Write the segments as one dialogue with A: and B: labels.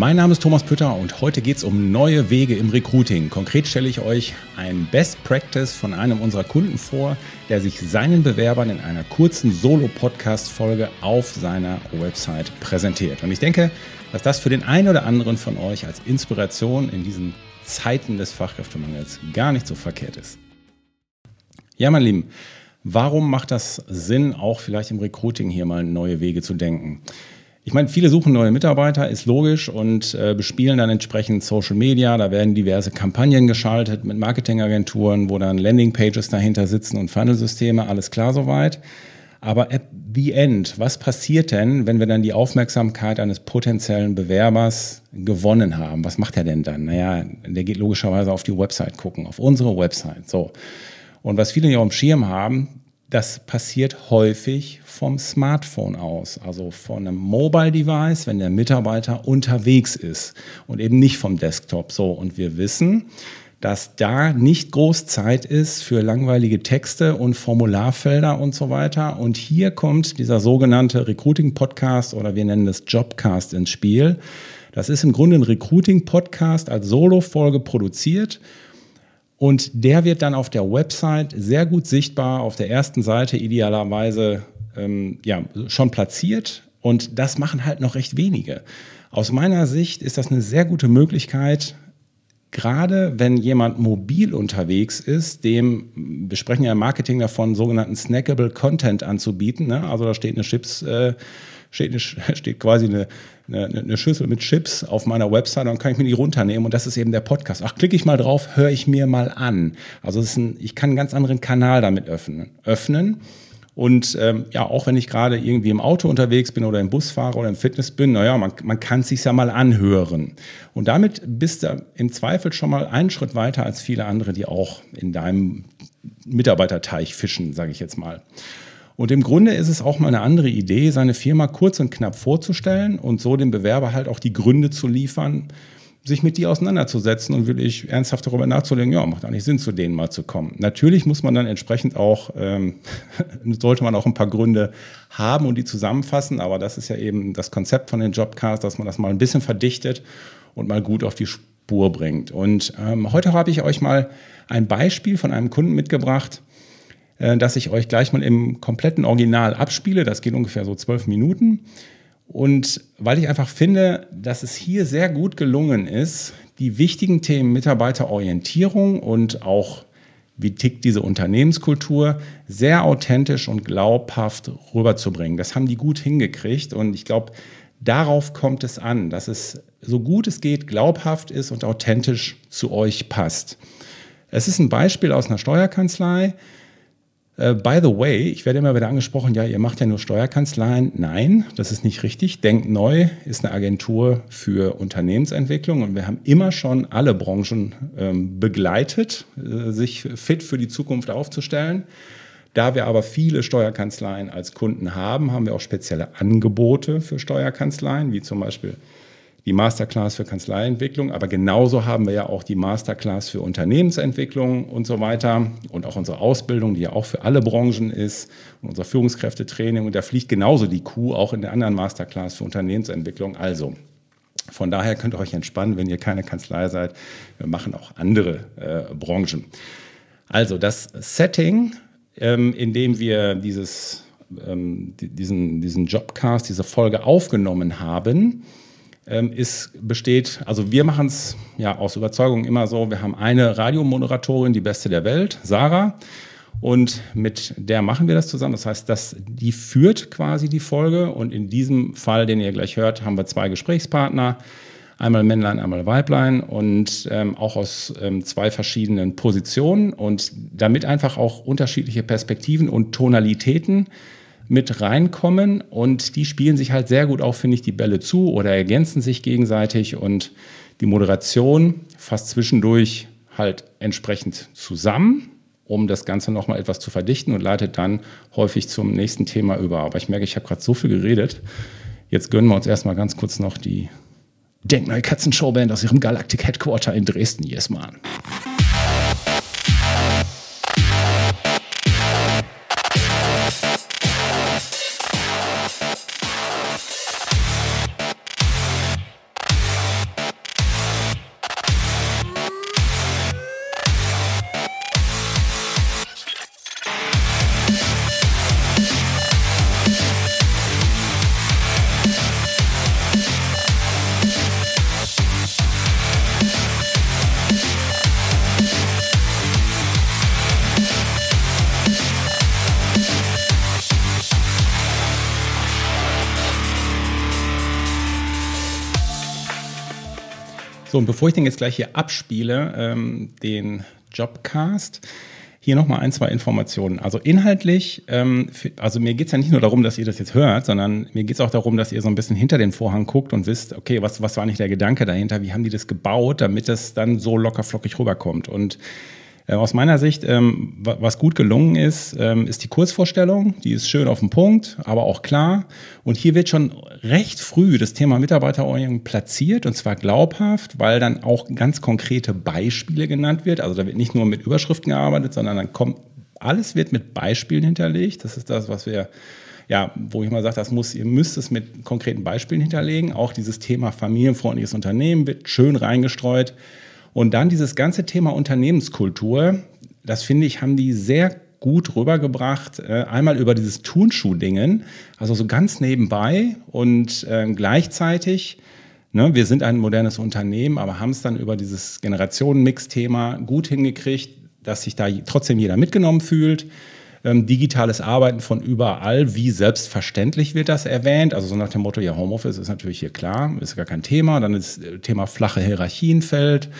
A: Mein Name ist Thomas Pütter und heute geht es um neue Wege im Recruiting. Konkret stelle ich euch ein Best Practice von einem unserer Kunden vor, der sich seinen Bewerbern in einer kurzen Solo-Podcast-Folge auf seiner Website präsentiert. Und ich denke, dass das für den einen oder anderen von euch als Inspiration in diesen Zeiten des Fachkräftemangels gar nicht so verkehrt ist. Ja, mein Lieben, warum macht das Sinn, auch vielleicht im Recruiting hier mal neue Wege zu denken? Ich meine, viele suchen neue Mitarbeiter, ist logisch und äh, bespielen dann entsprechend Social Media. Da werden diverse Kampagnen geschaltet mit Marketingagenturen, wo dann Landingpages dahinter sitzen und Funnelsysteme. Alles klar soweit. Aber at the end, was passiert denn, wenn wir dann die Aufmerksamkeit eines potenziellen Bewerbers gewonnen haben? Was macht er denn dann? Naja, der geht logischerweise auf die Website gucken, auf unsere Website. So. Und was viele hier am Schirm haben, das passiert häufig vom Smartphone aus, also von einem Mobile Device, wenn der Mitarbeiter unterwegs ist und eben nicht vom Desktop. So, und wir wissen, dass da nicht groß Zeit ist für langweilige Texte und Formularfelder und so weiter. Und hier kommt dieser sogenannte Recruiting-Podcast oder wir nennen es Jobcast ins Spiel. Das ist im Grunde ein Recruiting-Podcast als Solo-Folge produziert und der wird dann auf der Website sehr gut sichtbar, auf der ersten Seite idealerweise ähm, ja, schon platziert. Und das machen halt noch recht wenige. Aus meiner Sicht ist das eine sehr gute Möglichkeit, gerade wenn jemand mobil unterwegs ist, dem, wir sprechen ja im Marketing davon, sogenannten snackable Content anzubieten. Ne? Also da steht eine Chips, äh, steht, eine, steht quasi eine, eine, eine, Schüssel mit Chips auf meiner Website, dann kann ich mir die runternehmen und das ist eben der Podcast. Ach, klicke ich mal drauf, höre ich mir mal an. Also ein, ich kann einen ganz anderen Kanal damit öffnen. öffnen. Und ähm, ja, auch wenn ich gerade irgendwie im Auto unterwegs bin oder im Bus fahre oder im Fitness bin, naja, man, man kann es sich ja mal anhören. Und damit bist du im Zweifel schon mal einen Schritt weiter als viele andere, die auch in deinem Mitarbeiterteich fischen, sage ich jetzt mal. Und im Grunde ist es auch mal eine andere Idee, seine Firma kurz und knapp vorzustellen und so dem Bewerber halt auch die Gründe zu liefern, sich mit die auseinanderzusetzen und wirklich ernsthaft darüber nachzudenken, ja, macht eigentlich Sinn, zu denen mal zu kommen. Natürlich muss man dann entsprechend auch, ähm, sollte man auch ein paar Gründe haben und die zusammenfassen, aber das ist ja eben das Konzept von den Jobcasts, dass man das mal ein bisschen verdichtet und mal gut auf die Spur bringt. Und ähm, heute habe ich euch mal ein Beispiel von einem Kunden mitgebracht, äh, dass ich euch gleich mal im kompletten Original abspiele. Das geht ungefähr so zwölf Minuten. Und weil ich einfach finde, dass es hier sehr gut gelungen ist, die wichtigen Themen Mitarbeiterorientierung und auch wie tickt diese Unternehmenskultur, sehr authentisch und glaubhaft rüberzubringen. Das haben die gut hingekriegt und ich glaube, darauf kommt es an, dass es so gut es geht glaubhaft ist und authentisch zu euch passt. Es ist ein Beispiel aus einer Steuerkanzlei. Äh, by the way, ich werde immer wieder angesprochen, ja, ihr macht ja nur Steuerkanzleien. Nein, das ist nicht richtig. Denk neu ist eine Agentur für Unternehmensentwicklung und wir haben immer schon alle Branchen ähm, begleitet, äh, sich fit für die Zukunft aufzustellen. Da wir aber viele Steuerkanzleien als Kunden haben, haben wir auch spezielle Angebote für Steuerkanzleien, wie zum Beispiel die Masterclass für Kanzleientwicklung, aber genauso haben wir ja auch die Masterclass für Unternehmensentwicklung und so weiter und auch unsere Ausbildung, die ja auch für alle Branchen ist und unser Führungskräftetraining und da fliegt genauso die Kuh auch in der anderen Masterclass für Unternehmensentwicklung. Also von daher könnt ihr euch entspannen, wenn ihr keine Kanzlei seid. Wir machen auch andere äh, Branchen. Also das Setting, ähm, in dem wir dieses, ähm, diesen, diesen Jobcast, diese Folge aufgenommen haben, ähm, ist, besteht, also wir machen es ja aus Überzeugung immer so, wir haben eine Radiomoderatorin, die beste der Welt, Sarah, und mit der machen wir das zusammen. Das heißt, dass die führt quasi die Folge. Und in diesem Fall, den ihr gleich hört, haben wir zwei Gesprächspartner, einmal Männlein, einmal Weiblein. Und ähm, auch aus ähm, zwei verschiedenen Positionen. Und damit einfach auch unterschiedliche Perspektiven und Tonalitäten mit reinkommen und die spielen sich halt sehr gut auch, finde ich, die Bälle zu oder ergänzen sich gegenseitig und die Moderation fasst zwischendurch halt entsprechend zusammen um das Ganze nochmal etwas zu verdichten und leitet dann häufig zum nächsten Thema über. Aber ich merke, ich habe gerade so viel geredet. Jetzt gönnen wir uns erstmal ganz kurz noch die Denkneue Katzenshowband aus ihrem Galactic Headquarter in Dresden. Yes, man. Und bevor ich den jetzt gleich hier abspiele, ähm, den Jobcast, hier nochmal ein, zwei Informationen. Also inhaltlich, ähm, also mir geht's ja nicht nur darum, dass ihr das jetzt hört, sondern mir geht's auch darum, dass ihr so ein bisschen hinter den Vorhang guckt und wisst, okay, was, was war nicht der Gedanke dahinter, wie haben die das gebaut, damit das dann so locker flockig rüberkommt. Und äh, aus meiner Sicht, ähm, was gut gelungen ist, ähm, ist die Kurzvorstellung. Die ist schön auf den Punkt, aber auch klar. Und hier wird schon recht früh das Thema Mitarbeiterorientierung platziert und zwar glaubhaft, weil dann auch ganz konkrete Beispiele genannt wird. Also da wird nicht nur mit Überschriften gearbeitet, sondern dann kommt alles wird mit Beispielen hinterlegt. Das ist das, was wir ja, wo ich mal sage, das muss, ihr müsst es mit konkreten Beispielen hinterlegen. Auch dieses Thema familienfreundliches Unternehmen wird schön reingestreut. Und dann dieses ganze Thema Unternehmenskultur, das finde ich, haben die sehr gut rübergebracht. Äh, einmal über dieses Turnschuh-Dingen, also so ganz nebenbei und äh, gleichzeitig, ne, wir sind ein modernes Unternehmen, aber haben es dann über dieses Generationenmix-Thema gut hingekriegt, dass sich da trotzdem jeder mitgenommen fühlt. Ähm, digitales Arbeiten von überall, wie selbstverständlich wird das erwähnt? Also so nach dem Motto, ja, Homeoffice ist natürlich hier klar, ist gar kein Thema. Dann ist das Thema flache Hierarchien fällt.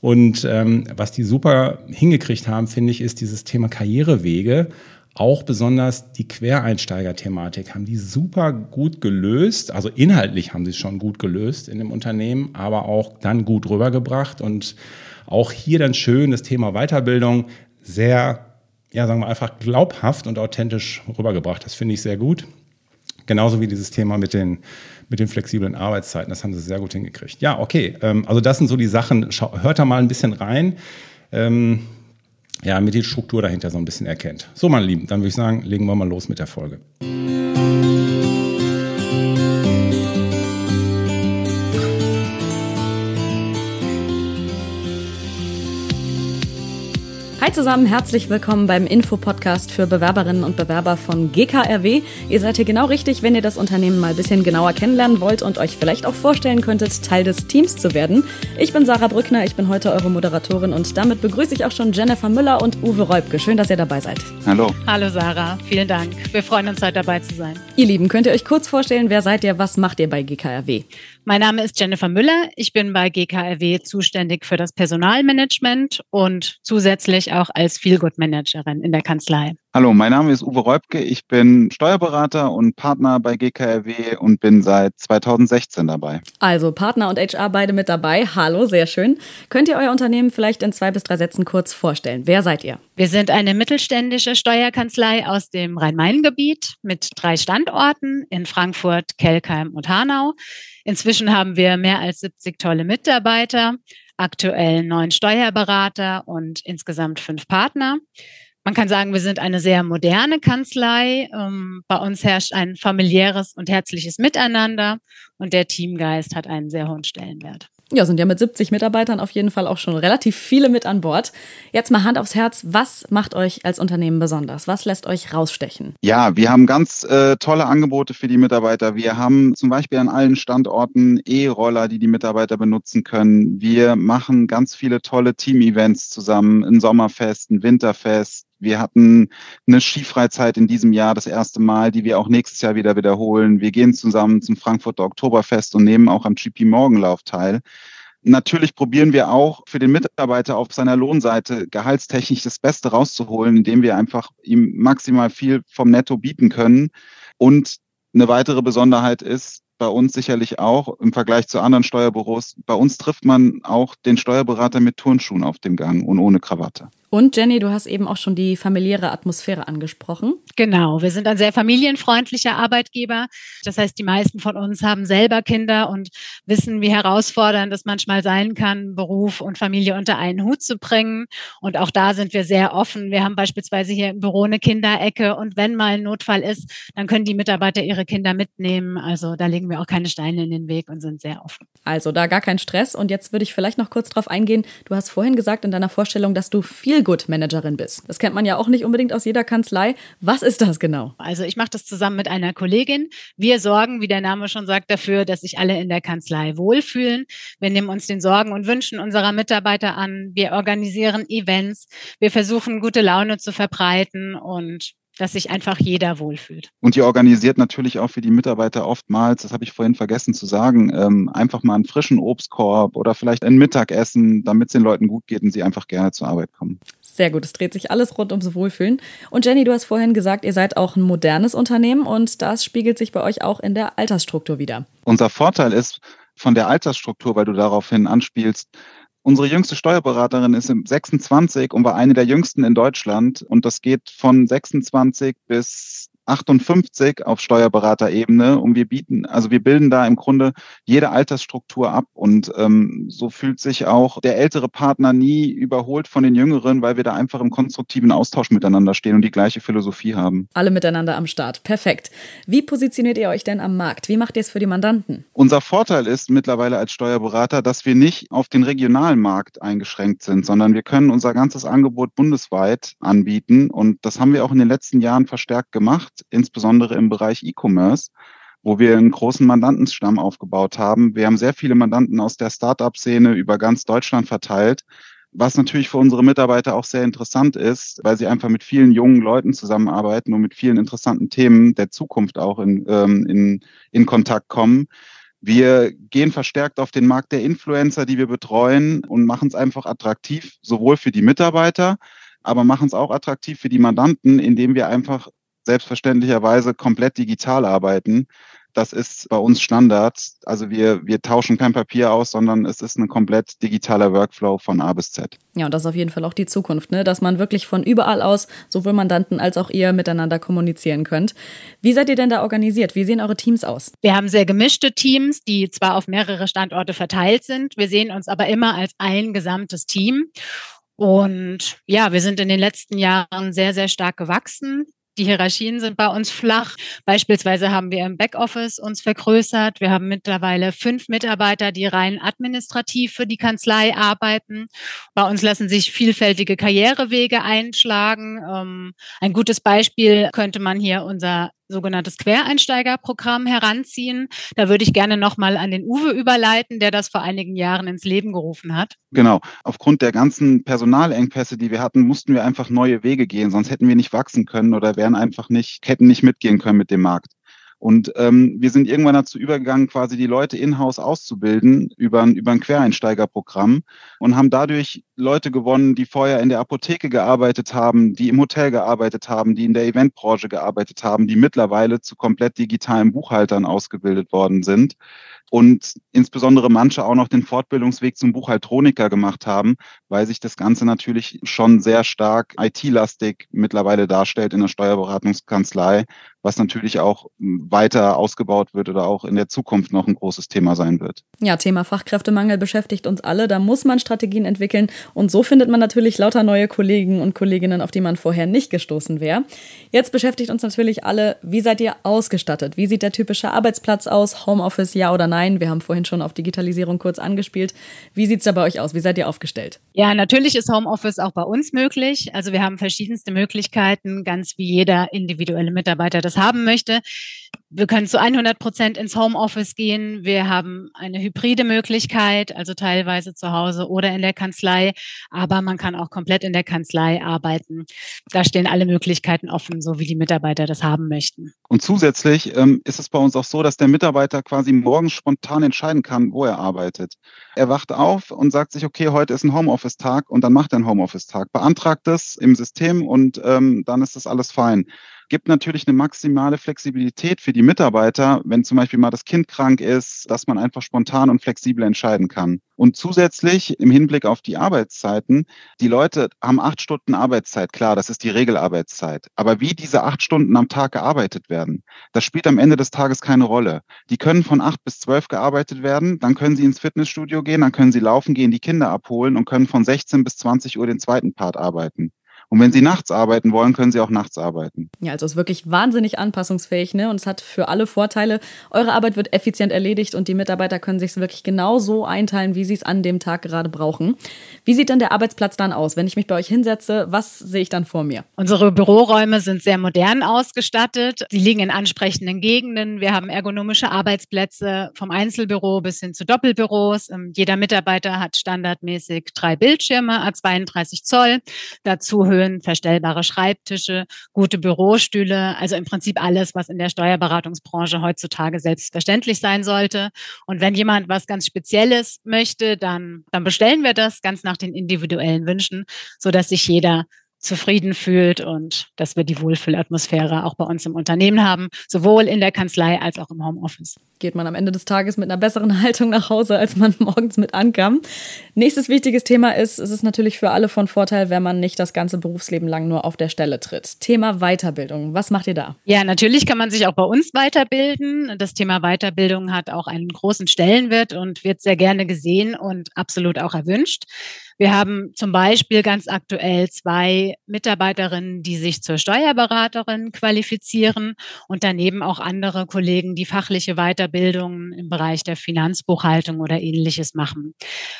A: Und ähm, was die super hingekriegt haben, finde ich, ist dieses Thema Karrierewege. Auch besonders die Quereinsteiger-Thematik haben die super gut gelöst. Also inhaltlich haben sie es schon gut gelöst in dem Unternehmen, aber auch dann gut rübergebracht. Und auch hier dann schön das Thema Weiterbildung sehr ja, sagen wir einfach glaubhaft und authentisch rübergebracht. Das finde ich sehr gut. Genauso wie dieses Thema mit den, mit den flexiblen Arbeitszeiten. Das haben sie sehr gut hingekriegt. Ja, okay. Ähm, also das sind so die Sachen. Hört da mal ein bisschen rein. Ähm, ja, mit die Struktur dahinter so ein bisschen erkennt. So, meine Lieben, dann würde ich sagen, legen wir mal los mit der Folge.
B: Zusammen, herzlich willkommen beim Info-Podcast für Bewerberinnen und Bewerber von GKRW. Ihr seid hier genau richtig, wenn ihr das Unternehmen mal ein bisschen genauer kennenlernen wollt und euch vielleicht auch vorstellen könntet, Teil des Teams zu werden. Ich bin Sarah Brückner, ich bin heute eure Moderatorin und damit begrüße ich auch schon Jennifer Müller und Uwe Reubke. Schön, dass ihr dabei seid.
C: Hallo.
D: Hallo Sarah, vielen Dank. Wir freuen uns heute dabei zu sein.
B: Ihr Lieben, könnt ihr euch kurz vorstellen, wer seid ihr, was macht ihr bei GKRW?
D: Mein Name ist Jennifer Müller. Ich bin bei GKRW zuständig für das Personalmanagement und zusätzlich auch als Feelgood Managerin in der Kanzlei.
C: Hallo, mein Name ist Uwe Reubke. Ich bin Steuerberater und Partner bei GKRW und bin seit 2016 dabei.
B: Also Partner und HR beide mit dabei. Hallo, sehr schön. Könnt ihr euer Unternehmen vielleicht in zwei bis drei Sätzen kurz vorstellen? Wer seid ihr?
D: Wir sind eine mittelständische Steuerkanzlei aus dem Rhein-Main-Gebiet mit drei Standorten in Frankfurt, Kelkheim und Hanau. Inzwischen haben wir mehr als 70 tolle Mitarbeiter, aktuell neun Steuerberater und insgesamt fünf Partner. Man kann sagen, wir sind eine sehr moderne Kanzlei. Ähm, bei uns herrscht ein familiäres und herzliches Miteinander und der Teamgeist hat einen sehr hohen Stellenwert.
B: Ja, sind ja mit 70 Mitarbeitern auf jeden Fall auch schon relativ viele mit an Bord. Jetzt mal Hand aufs Herz, was macht euch als Unternehmen besonders? Was lässt euch rausstechen?
C: Ja, wir haben ganz äh, tolle Angebote für die Mitarbeiter. Wir haben zum Beispiel an allen Standorten E-Roller, die die Mitarbeiter benutzen können. Wir machen ganz viele tolle Team-Events zusammen, ein Sommerfest, ein Winterfest, wir hatten eine Skifreizeit in diesem Jahr das erste Mal, die wir auch nächstes Jahr wieder wiederholen. Wir gehen zusammen zum Frankfurter Oktoberfest und nehmen auch am GP Morgenlauf teil. Natürlich probieren wir auch für den Mitarbeiter auf seiner Lohnseite gehaltstechnisch das Beste rauszuholen, indem wir einfach ihm maximal viel vom Netto bieten können. Und eine weitere Besonderheit ist, bei uns sicherlich auch im Vergleich zu anderen Steuerbüros. Bei uns trifft man auch den Steuerberater mit Turnschuhen auf dem Gang und ohne Krawatte.
B: Und Jenny, du hast eben auch schon die familiäre Atmosphäre angesprochen.
D: Genau, wir sind ein sehr familienfreundlicher Arbeitgeber. Das heißt, die meisten von uns haben selber Kinder und wissen, wie herausfordernd es manchmal sein kann, Beruf und Familie unter einen Hut zu bringen. Und auch da sind wir sehr offen. Wir haben beispielsweise hier im Büro eine Kinderecke und wenn mal ein Notfall ist, dann können die Mitarbeiter ihre Kinder mitnehmen. Also da legen wir auch keine Steine in den Weg und sind sehr offen.
B: Also da gar kein Stress. Und jetzt würde ich vielleicht noch kurz drauf eingehen. Du hast vorhin gesagt in deiner Vorstellung, dass du viel Feelgood-Managerin bist. Das kennt man ja auch nicht unbedingt aus jeder Kanzlei. Was ist das genau?
D: Also ich mache das zusammen mit einer Kollegin. Wir sorgen, wie der Name schon sagt, dafür, dass sich alle in der Kanzlei wohlfühlen. Wir nehmen uns den Sorgen und Wünschen unserer Mitarbeiter an. Wir organisieren Events. Wir versuchen, gute Laune zu verbreiten und dass sich einfach jeder wohlfühlt.
C: Und ihr organisiert natürlich auch für die Mitarbeiter oftmals, das habe ich vorhin vergessen zu sagen, ähm, einfach mal einen frischen Obstkorb oder vielleicht ein Mittagessen, damit es den Leuten gut geht und sie einfach gerne zur Arbeit kommen.
B: Sehr gut, es dreht sich alles rund ums Wohlfühlen. Und Jenny, du hast vorhin gesagt, ihr seid auch ein modernes Unternehmen und das spiegelt sich bei euch auch in der Altersstruktur wieder.
C: Unser Vorteil ist von der Altersstruktur, weil du daraufhin anspielst, Unsere jüngste Steuerberaterin ist im 26 und war eine der jüngsten in Deutschland. Und das geht von 26 bis 58 auf Steuerberaterebene und wir bieten, also wir bilden da im Grunde jede Altersstruktur ab und ähm, so fühlt sich auch der ältere Partner nie überholt von den Jüngeren, weil wir da einfach im konstruktiven Austausch miteinander stehen und die gleiche Philosophie haben.
B: Alle miteinander am Start. Perfekt. Wie positioniert ihr euch denn am Markt? Wie macht ihr es für die Mandanten?
C: Unser Vorteil ist mittlerweile als Steuerberater, dass wir nicht auf den regionalen Markt eingeschränkt sind, sondern wir können unser ganzes Angebot bundesweit anbieten und das haben wir auch in den letzten Jahren verstärkt gemacht insbesondere im Bereich E-Commerce, wo wir einen großen Mandantenstamm aufgebaut haben. Wir haben sehr viele Mandanten aus der Startup-Szene über ganz Deutschland verteilt, was natürlich für unsere Mitarbeiter auch sehr interessant ist, weil sie einfach mit vielen jungen Leuten zusammenarbeiten und mit vielen interessanten Themen der Zukunft auch in, ähm, in, in Kontakt kommen. Wir gehen verstärkt auf den Markt der Influencer, die wir betreuen und machen es einfach attraktiv, sowohl für die Mitarbeiter, aber machen es auch attraktiv für die Mandanten, indem wir einfach selbstverständlicherweise komplett digital arbeiten. Das ist bei uns Standard. Also wir, wir tauschen kein Papier aus, sondern es ist ein komplett digitaler Workflow von A bis Z.
B: Ja, und das ist auf jeden Fall auch die Zukunft, ne? dass man wirklich von überall aus sowohl Mandanten als auch ihr miteinander kommunizieren könnt. Wie seid ihr denn da organisiert? Wie sehen eure Teams aus?
D: Wir haben sehr gemischte Teams, die zwar auf mehrere Standorte verteilt sind. Wir sehen uns aber immer als ein gesamtes Team. Und ja, wir sind in den letzten Jahren sehr, sehr stark gewachsen. Die Hierarchien sind bei uns flach. Beispielsweise haben wir im Backoffice uns vergrößert. Wir haben mittlerweile fünf Mitarbeiter, die rein administrativ für die Kanzlei arbeiten. Bei uns lassen sich vielfältige Karrierewege einschlagen. Ähm, ein gutes Beispiel könnte man hier unser sogenanntes Quereinsteigerprogramm heranziehen. Da würde ich gerne nochmal an den Uwe überleiten, der das vor einigen Jahren ins Leben gerufen hat.
C: Genau. Aufgrund der ganzen Personalengpässe, die wir hatten, mussten wir einfach neue Wege gehen, sonst hätten wir nicht wachsen können oder wären einfach nicht, hätten nicht mitgehen können mit dem Markt. Und ähm, wir sind irgendwann dazu übergegangen, quasi die Leute in-house auszubilden über ein, über ein Quereinsteigerprogramm und haben dadurch Leute gewonnen, die vorher in der Apotheke gearbeitet haben, die im Hotel gearbeitet haben, die in der Eventbranche gearbeitet haben, die mittlerweile zu komplett digitalen Buchhaltern ausgebildet worden sind und insbesondere manche auch noch den Fortbildungsweg zum Buchhaltroniker gemacht haben, weil sich das Ganze natürlich schon sehr stark IT-lastig mittlerweile darstellt in der Steuerberatungskanzlei, was natürlich auch weiter ausgebaut wird oder auch in der Zukunft noch ein großes Thema sein wird.
B: Ja, Thema Fachkräftemangel beschäftigt uns alle. Da muss man Strategien entwickeln und so findet man natürlich lauter neue Kollegen und Kolleginnen, auf die man vorher nicht gestoßen wäre. Jetzt beschäftigt uns natürlich alle, wie seid ihr ausgestattet? Wie sieht der typische Arbeitsplatz aus? Homeoffice, ja oder nein? Wir haben vorhin schon auf Digitalisierung kurz angespielt. Wie sieht es da bei euch aus? Wie seid ihr aufgestellt?
D: Ja, natürlich ist Homeoffice auch bei uns möglich. Also wir haben verschiedenste Möglichkeiten, ganz wie jeder individuelle Mitarbeiter das haben möchte. Wir können zu 100 Prozent ins Homeoffice gehen. Wir haben eine hybride Möglichkeit, also teilweise zu Hause oder in der Kanzlei, aber man kann auch komplett in der Kanzlei arbeiten. Da stehen alle Möglichkeiten offen, so wie die Mitarbeiter das haben möchten.
C: Und zusätzlich ähm, ist es bei uns auch so, dass der Mitarbeiter quasi morgens spontan entscheiden kann, wo er arbeitet. Er wacht auf und sagt sich, okay, heute ist ein Homeoffice-Tag und dann macht er einen Homeoffice-Tag, beantragt es im System und ähm, dann ist das alles fein. Gibt natürlich eine maximale Flexibilität für die Mitarbeiter, wenn zum Beispiel mal das Kind krank ist, dass man einfach spontan und flexibel entscheiden kann. Und zusätzlich im Hinblick auf die Arbeitszeiten, die Leute haben acht Stunden Arbeitszeit, klar, das ist die Regelarbeitszeit. Aber wie diese acht Stunden am Tag gearbeitet werden, das spielt am Ende des Tages keine Rolle. Die können von acht bis zwölf gearbeitet werden, dann können sie ins Fitnessstudio gehen, dann können sie laufen gehen, die Kinder abholen und können von 16 bis 20 Uhr den zweiten Part arbeiten. Und wenn Sie nachts arbeiten wollen, können Sie auch nachts arbeiten.
B: Ja, also es ist wirklich wahnsinnig anpassungsfähig, ne? Und es hat für alle Vorteile. Eure Arbeit wird effizient erledigt und die Mitarbeiter können sich es wirklich genau so einteilen, wie sie es an dem Tag gerade brauchen. Wie sieht dann der Arbeitsplatz dann aus? Wenn ich mich bei euch hinsetze, was sehe ich dann vor mir?
D: Unsere Büroräume sind sehr modern ausgestattet. Sie liegen in ansprechenden Gegenden. Wir haben ergonomische Arbeitsplätze vom Einzelbüro bis hin zu Doppelbüros. Ähm, jeder Mitarbeiter hat standardmäßig drei Bildschirme, A32 Zoll. Dazu Höhen, verstellbare Schreibtische, gute Bürostühle, also im Prinzip alles, was in der Steuerberatungsbranche heutzutage selbstverständlich sein sollte. Und wenn jemand was ganz Spezielles möchte, dann, dann bestellen wir das ganz nach den individuellen Wünschen, so dass sich jeder zufrieden fühlt und dass wir die Wohlfühlatmosphäre auch bei uns im Unternehmen haben, sowohl in der Kanzlei als auch im Homeoffice.
B: Geht man am Ende des Tages mit einer besseren Haltung nach Hause, als man morgens mit ankam. Nächstes wichtiges Thema ist, es ist natürlich für alle von Vorteil, wenn man nicht das ganze Berufsleben lang nur auf der Stelle tritt. Thema Weiterbildung. Was macht ihr da?
D: Ja, natürlich kann man sich auch bei uns weiterbilden. Das Thema Weiterbildung hat auch einen großen Stellenwert und wird sehr gerne gesehen und absolut auch erwünscht. Wir haben zum Beispiel ganz aktuell zwei Mitarbeiterinnen, die sich zur Steuerberaterin qualifizieren und daneben auch andere Kollegen, die fachliche Weiterbildungen im Bereich der Finanzbuchhaltung oder ähnliches machen.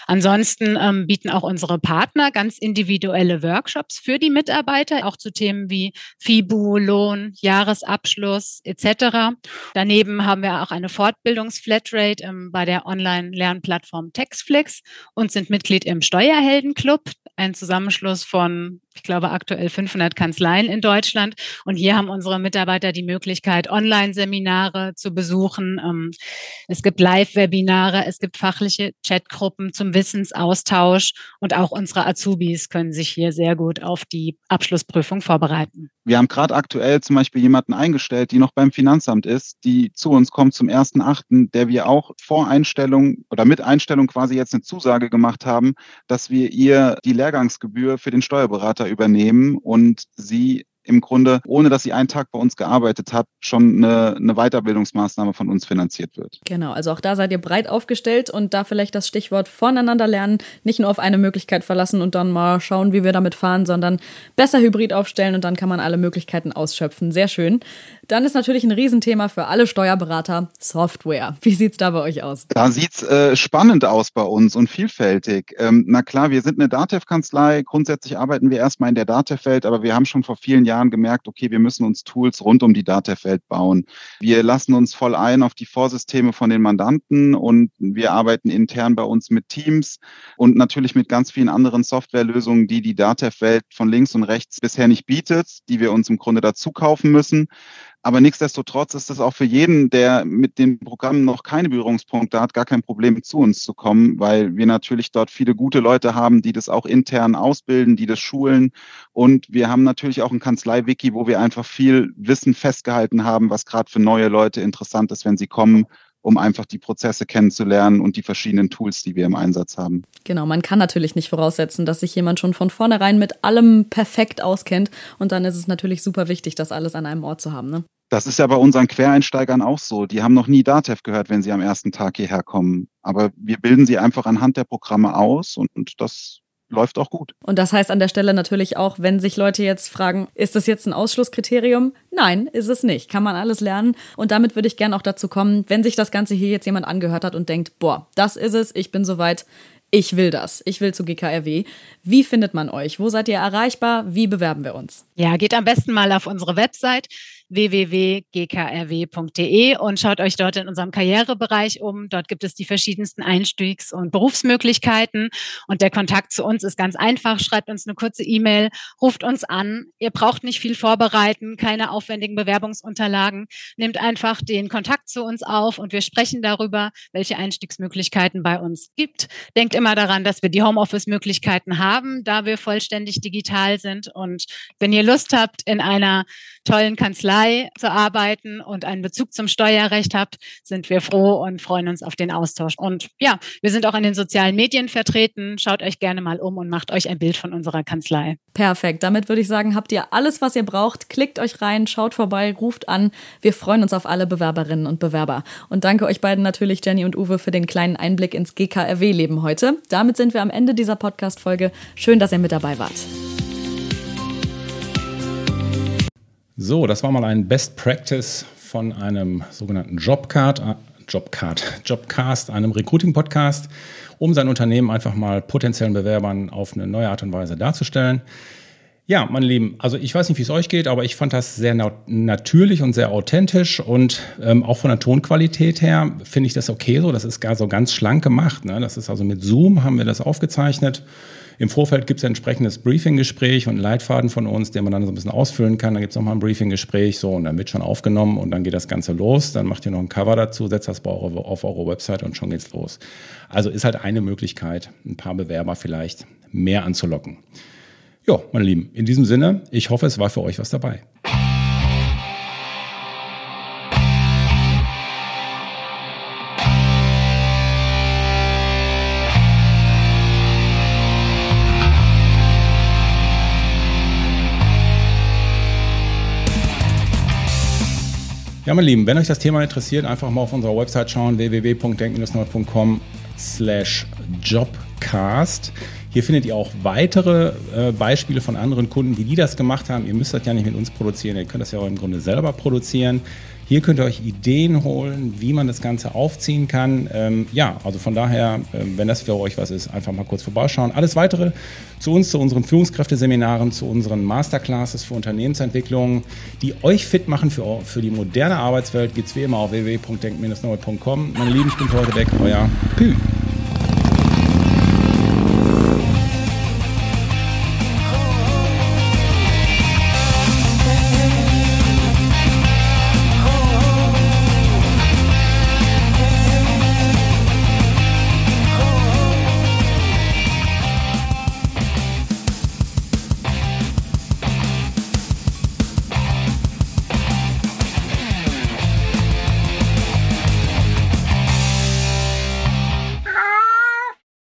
D: Ansonsten ähm, bieten auch unsere Partner ganz individuelle Workshops für die Mitarbeiter, auch zu Themen wie FIBU, Lohn, Jahresabschluss etc. Daneben haben wir auch eine Fortbildungsflatrate ähm, bei der Online-Lernplattform Textflix und sind Mitglied im Steuer Steuerheldenclub, ein Zusammenschluss von, ich glaube, aktuell 500 Kanzleien in Deutschland. Und hier haben unsere Mitarbeiter die Möglichkeit, Online-Seminare zu besuchen. Ähm, es gibt Live-Webinare, es gibt fachliche Chatgruppen zum Wissensaustausch und auch unsere Azubis können sich hier sehr gut auf die Abschlussprüfung vorbereiten.
C: Wir haben gerade aktuell zum Beispiel jemanden eingestellt, die noch beim Finanzamt ist, die zu uns kommt zum 1.8., der wir auch vor Einstellung oder mit Einstellung quasi jetzt eine Zusage gemacht haben, dass wir ihr die Lehrgangsgebühr für den Steuerberater übernehmen und sie im Grunde, ohne dass sie einen Tag bei uns gearbeitet hat, schon eine, eine Weiterbildungsmaßnahme von uns finanziert wird.
B: Genau, also auch da seid ihr breit aufgestellt und da vielleicht das Stichwort voneinander lernen, nicht nur auf eine Möglichkeit verlassen und dann mal schauen, wie wir damit fahren, sondern besser hybrid aufstellen und dann kann man alle Möglichkeiten ausschöpfen. Sehr schön. Dann ist natürlich ein Riesenthema für alle Steuerberater Software. Wie sieht es da bei euch aus?
C: Da sieht es äh, spannend aus bei uns und vielfältig. Ähm, na klar, wir sind eine Datev-Kanzlei. Grundsätzlich arbeiten wir erstmal in der Datev-Welt, aber wir haben schon vor vielen Jahren gemerkt, okay, wir müssen uns Tools rund um die Datev-Welt bauen. Wir lassen uns voll ein auf die Vorsysteme von den Mandanten und wir arbeiten intern bei uns mit Teams und natürlich mit ganz vielen anderen Softwarelösungen, die die Datev-Welt von links und rechts bisher nicht bietet, die wir uns im Grunde dazu kaufen müssen. Aber nichtsdestotrotz ist es auch für jeden, der mit den Programmen noch keine Berührungspunkte hat, gar kein Problem, zu uns zu kommen, weil wir natürlich dort viele gute Leute haben, die das auch intern ausbilden, die das schulen. Und wir haben natürlich auch ein Kanzlei-Wiki, wo wir einfach viel Wissen festgehalten haben, was gerade für neue Leute interessant ist, wenn sie kommen um einfach die Prozesse kennenzulernen und die verschiedenen Tools, die wir im Einsatz haben.
B: Genau, man kann natürlich nicht voraussetzen, dass sich jemand schon von vornherein mit allem perfekt auskennt. Und dann ist es natürlich super wichtig, das alles an einem Ort zu haben. Ne?
C: Das ist ja bei unseren Quereinsteigern auch so. Die haben noch nie Datev gehört, wenn sie am ersten Tag hierher kommen. Aber wir bilden sie einfach anhand der Programme aus und das läuft auch gut.
B: Und das heißt an der Stelle natürlich auch, wenn sich Leute jetzt fragen, ist das jetzt ein Ausschlusskriterium? Nein, ist es nicht. Kann man alles lernen. Und damit würde ich gerne auch dazu kommen, wenn sich das Ganze hier jetzt jemand angehört hat und denkt, boah, das ist es, ich bin soweit, ich will das, ich will zu GKRW. Wie findet man euch? Wo seid ihr erreichbar? Wie bewerben wir uns?
D: Ja, geht am besten mal auf unsere Website www.gkrw.de und schaut euch dort in unserem Karrierebereich um. Dort gibt es die verschiedensten Einstiegs- und Berufsmöglichkeiten. Und der Kontakt zu uns ist ganz einfach. Schreibt uns eine kurze E-Mail, ruft uns an. Ihr braucht nicht viel vorbereiten, keine aufwendigen Bewerbungsunterlagen. Nehmt einfach den Kontakt zu uns auf und wir sprechen darüber, welche Einstiegsmöglichkeiten bei uns gibt. Denkt immer daran, dass wir die Homeoffice-Möglichkeiten haben, da wir vollständig digital sind. Und wenn ihr Lust habt, in einer tollen Kanzlei zu arbeiten und einen Bezug zum Steuerrecht habt, sind wir froh und freuen uns auf den Austausch. Und ja, wir sind auch in den sozialen Medien vertreten. Schaut euch gerne mal um und macht euch ein Bild von unserer Kanzlei.
B: Perfekt. Damit würde ich sagen, habt ihr alles, was ihr braucht. Klickt euch rein, schaut vorbei, ruft an. Wir freuen uns auf alle Bewerberinnen und Bewerber. Und danke euch beiden natürlich, Jenny und Uwe, für den kleinen Einblick ins GKRW-Leben heute. Damit sind wir am Ende dieser Podcast-Folge. Schön, dass ihr mit dabei wart.
A: So, das war mal ein Best Practice von einem sogenannten Jobcard, äh, Jobcard, Jobcast, einem Recruiting-Podcast, um sein Unternehmen einfach mal potenziellen Bewerbern auf eine neue Art und Weise darzustellen. Ja, meine Lieben, also ich weiß nicht, wie es euch geht, aber ich fand das sehr na natürlich und sehr authentisch und ähm, auch von der Tonqualität her finde ich das okay so. Das ist gar so ganz schlank gemacht. Ne? Das ist also mit Zoom haben wir das aufgezeichnet. Im Vorfeld gibt es ein entsprechendes Briefing-Gespräch und einen Leitfaden von uns, den man dann so ein bisschen ausfüllen kann. Dann gibt es nochmal ein Briefing-Gespräch, so, und dann wird schon aufgenommen und dann geht das Ganze los. Dann macht ihr noch ein Cover dazu, setzt das auf eure, auf eure Website und schon geht's los. Also ist halt eine Möglichkeit, ein paar Bewerber vielleicht mehr anzulocken. Ja, meine Lieben, in diesem Sinne, ich hoffe, es war für euch was dabei. Ja, meine Lieben, wenn euch das Thema interessiert, einfach mal auf unserer Website schauen, www.denk-nord.com slash jobcast. Hier findet ihr auch weitere äh, Beispiele von anderen Kunden, wie die das gemacht haben. Ihr müsst das ja nicht mit uns produzieren, ihr könnt das ja auch im Grunde selber produzieren. Hier könnt ihr euch Ideen holen, wie man das Ganze aufziehen kann. Ähm, ja, also von daher, äh, wenn das für euch was ist, einfach mal kurz vorbeischauen. Alles weitere zu uns, zu unseren Führungskräfteseminaren, zu unseren Masterclasses für Unternehmensentwicklung, die euch fit machen für, für die moderne Arbeitswelt, gibt es wie immer auf www.denk-neu.com. Meine Lieben, ich bin für heute weg, euer Pü.